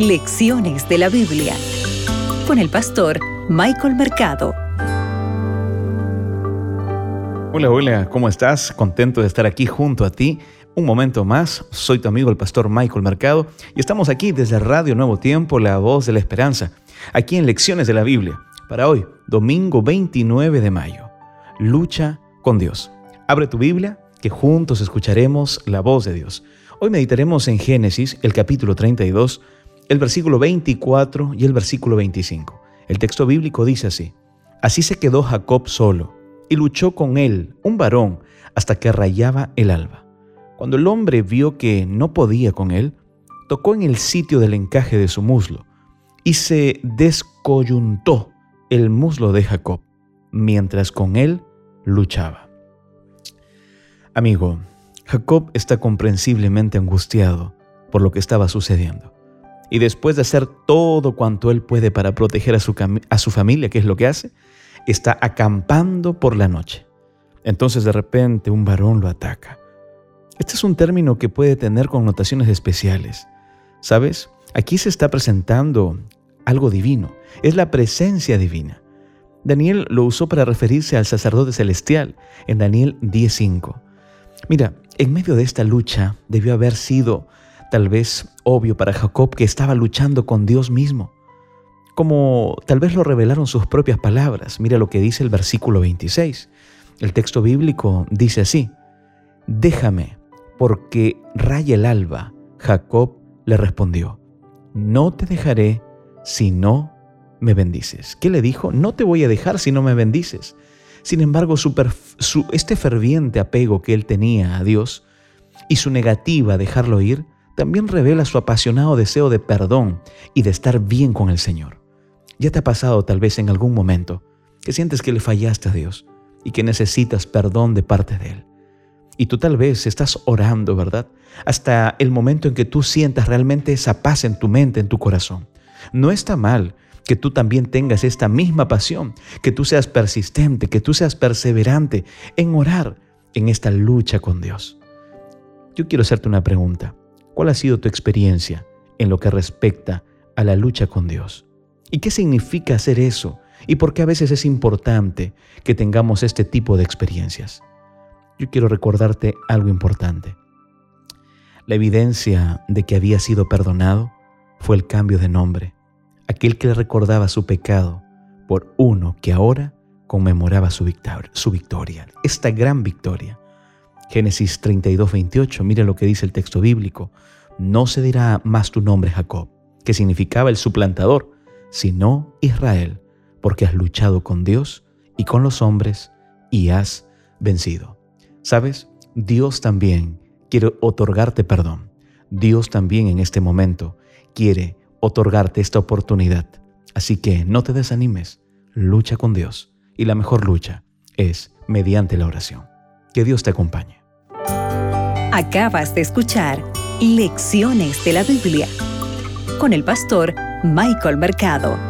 Lecciones de la Biblia con el pastor Michael Mercado. Hola, hola, ¿cómo estás? Contento de estar aquí junto a ti. Un momento más, soy tu amigo el pastor Michael Mercado y estamos aquí desde Radio Nuevo Tiempo, la voz de la esperanza, aquí en Lecciones de la Biblia, para hoy, domingo 29 de mayo. Lucha con Dios. Abre tu Biblia, que juntos escucharemos la voz de Dios. Hoy meditaremos en Génesis, el capítulo 32, el versículo 24 y el versículo 25. El texto bíblico dice así, Así se quedó Jacob solo, y luchó con él, un varón, hasta que rayaba el alba. Cuando el hombre vio que no podía con él, tocó en el sitio del encaje de su muslo, y se descoyuntó el muslo de Jacob, mientras con él luchaba. Amigo, Jacob está comprensiblemente angustiado por lo que estaba sucediendo. Y después de hacer todo cuanto él puede para proteger a su, a su familia, ¿qué es lo que hace? Está acampando por la noche. Entonces de repente un varón lo ataca. Este es un término que puede tener connotaciones especiales. ¿Sabes? Aquí se está presentando algo divino. Es la presencia divina. Daniel lo usó para referirse al sacerdote celestial en Daniel 10.5. Mira, en medio de esta lucha debió haber sido tal vez obvio para Jacob que estaba luchando con Dios mismo, como tal vez lo revelaron sus propias palabras. Mira lo que dice el versículo 26. El texto bíblico dice así, déjame, porque raya el alba. Jacob le respondió, no te dejaré si no me bendices. ¿Qué le dijo? No te voy a dejar si no me bendices. Sin embargo, su, este ferviente apego que él tenía a Dios y su negativa a dejarlo ir también revela su apasionado deseo de perdón y de estar bien con el Señor. Ya te ha pasado tal vez en algún momento que sientes que le fallaste a Dios y que necesitas perdón de parte de Él. Y tú tal vez estás orando, ¿verdad? Hasta el momento en que tú sientas realmente esa paz en tu mente, en tu corazón. No está mal que tú también tengas esta misma pasión, que tú seas persistente, que tú seas perseverante en orar en esta lucha con Dios. Yo quiero hacerte una pregunta. ¿Cuál ha sido tu experiencia en lo que respecta a la lucha con Dios? ¿Y qué significa hacer eso? ¿Y por qué a veces es importante que tengamos este tipo de experiencias? Yo quiero recordarte algo importante. La evidencia de que había sido perdonado fue el cambio de nombre, aquel que le recordaba su pecado por uno que ahora conmemoraba su victoria, esta gran victoria. Génesis 32, 28, mira lo que dice el texto bíblico. No se dirá más tu nombre Jacob, que significaba el suplantador, sino Israel, porque has luchado con Dios y con los hombres y has vencido. ¿Sabes? Dios también quiere otorgarte perdón. Dios también en este momento quiere otorgarte esta oportunidad. Así que no te desanimes, lucha con Dios. Y la mejor lucha es mediante la oración. Que Dios te acompañe. Acabas de escuchar Lecciones de la Biblia con el pastor Michael Mercado.